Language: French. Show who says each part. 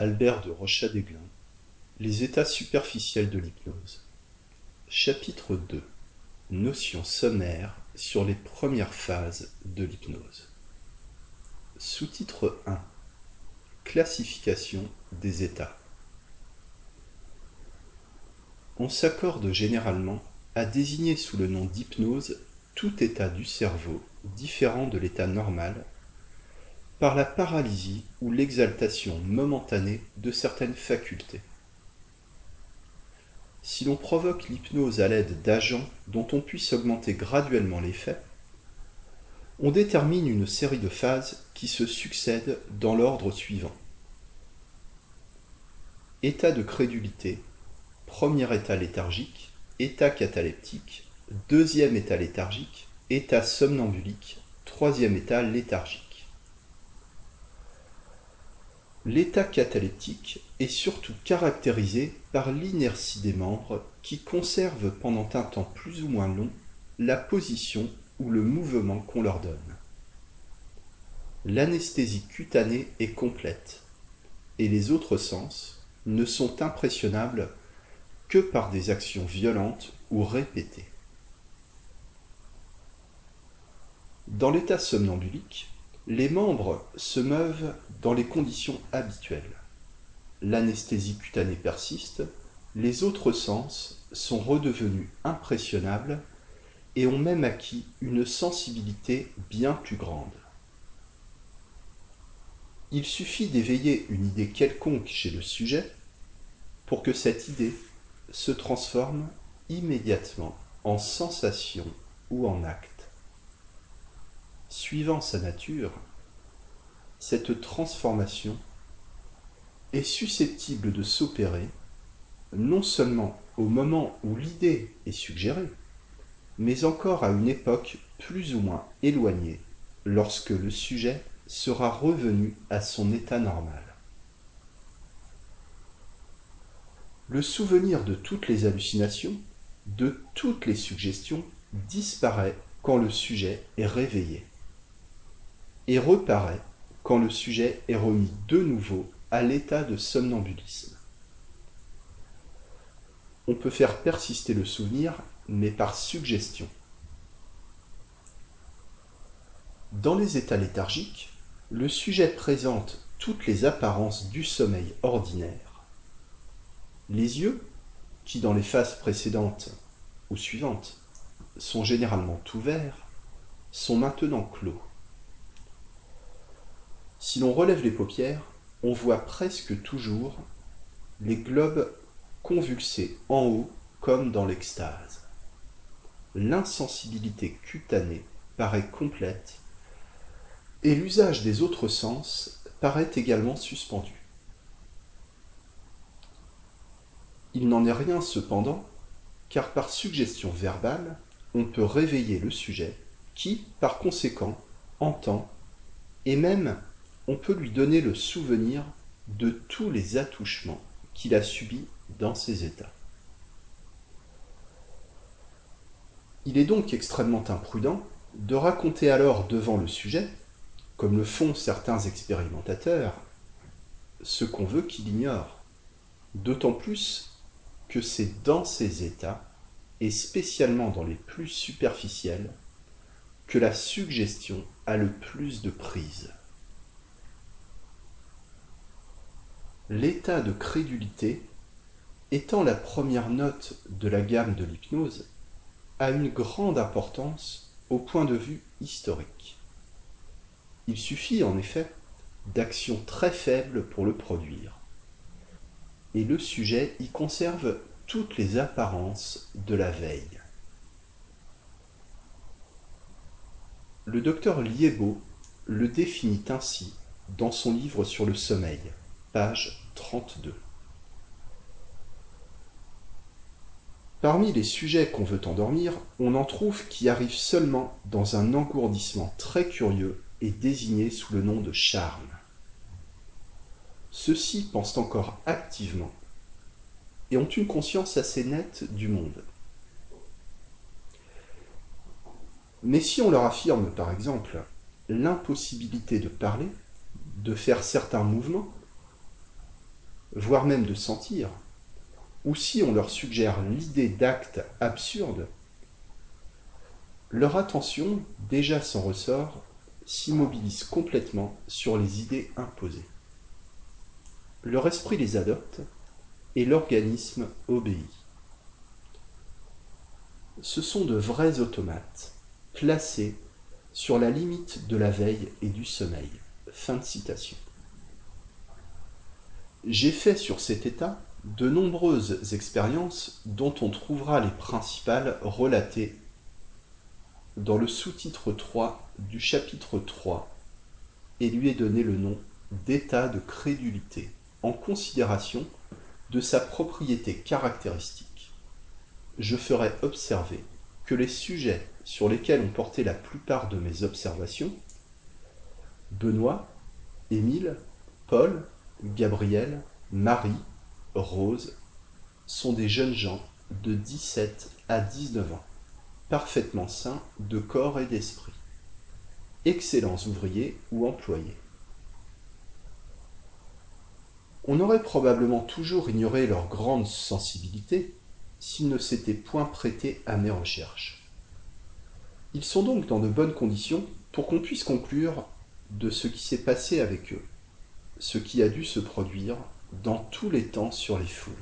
Speaker 1: Albert de Rochadéglin Les états superficiels de l'hypnose. Chapitre 2 Notion sommaire sur les premières phases de l'hypnose. Sous-titre 1 Classification des états. On s'accorde généralement à désigner sous le nom d'hypnose tout état du cerveau différent de l'état normal par la paralysie ou l'exaltation momentanée de certaines facultés. Si l'on provoque l'hypnose à l'aide d'agents dont on puisse augmenter graduellement l'effet, on détermine une série de phases qui se succèdent dans l'ordre suivant. État de crédulité, premier état léthargique, état cataleptique, deuxième état léthargique, état somnambulique, troisième état léthargique. L'état cataleptique est surtout caractérisé par l'inertie des membres qui conservent pendant un temps plus ou moins long la position ou le mouvement qu'on leur donne. L'anesthésie cutanée est complète et les autres sens ne sont impressionnables que par des actions violentes ou répétées. Dans l'état somnambulique, les membres se meuvent dans les conditions habituelles. L'anesthésie cutanée persiste, les autres sens sont redevenus impressionnables et ont même acquis une sensibilité bien plus grande. Il suffit d'éveiller une idée quelconque chez le sujet pour que cette idée se transforme immédiatement en sensation ou en acte. Suivant sa nature, cette transformation est susceptible de s'opérer non seulement au moment où l'idée est suggérée, mais encore à une époque plus ou moins éloignée lorsque le sujet sera revenu à son état normal. Le souvenir de toutes les hallucinations, de toutes les suggestions, disparaît quand le sujet est réveillé et reparaît quand le sujet est remis de nouveau à l'état de somnambulisme. On peut faire persister le souvenir, mais par suggestion. Dans les états léthargiques, le sujet présente toutes les apparences du sommeil ordinaire. Les yeux, qui dans les phases précédentes ou suivantes sont généralement ouverts, sont maintenant clos. Si l'on relève les paupières, on voit presque toujours les globes convulsés en haut comme dans l'extase. L'insensibilité cutanée paraît complète et l'usage des autres sens paraît également suspendu. Il n'en est rien cependant, car par suggestion verbale, on peut réveiller le sujet qui, par conséquent, entend et même on peut lui donner le souvenir de tous les attouchements qu'il a subis dans ces états. Il est donc extrêmement imprudent de raconter alors devant le sujet, comme le font certains expérimentateurs, ce qu'on veut qu'il ignore, d'autant plus que c'est dans ces états, et spécialement dans les plus superficiels, que la suggestion a le plus de prise. L'état de crédulité, étant la première note de la gamme de l'hypnose, a une grande importance au point de vue historique. Il suffit en effet d'actions très faibles pour le produire, et le sujet y conserve toutes les apparences de la veille. Le docteur Liebo le définit ainsi dans son livre sur le sommeil page 32. Parmi les sujets qu'on veut endormir, on en trouve qui arrivent seulement dans un engourdissement très curieux et désigné sous le nom de charme. Ceux-ci pensent encore activement et ont une conscience assez nette du monde. Mais si on leur affirme, par exemple, l'impossibilité de parler, de faire certains mouvements, voire même de sentir, ou si on leur suggère l'idée d'actes absurdes, leur attention, déjà sans ressort, s'immobilise complètement sur les idées imposées. Leur esprit les adopte et l'organisme obéit. Ce sont de vrais automates, placés sur la limite de la veille et du sommeil. Fin de citation. J'ai fait sur cet état de nombreuses expériences dont on trouvera les principales relatées dans le sous-titre 3 du chapitre 3 et lui est donné le nom d'état de crédulité en considération de sa propriété caractéristique. Je ferai observer que les sujets sur lesquels ont porté la plupart de mes observations, Benoît, Émile, Paul, Gabriel, Marie, Rose, sont des jeunes gens de 17 à 19 ans, parfaitement sains de corps et d'esprit, excellents ouvriers ou employés. On aurait probablement toujours ignoré leur grande sensibilité s'ils ne s'étaient point prêtés à mes recherches. Ils sont donc dans de bonnes conditions pour qu'on puisse conclure de ce qui s'est passé avec eux, ce qui a dû se produire dans tous les temps sur les foules.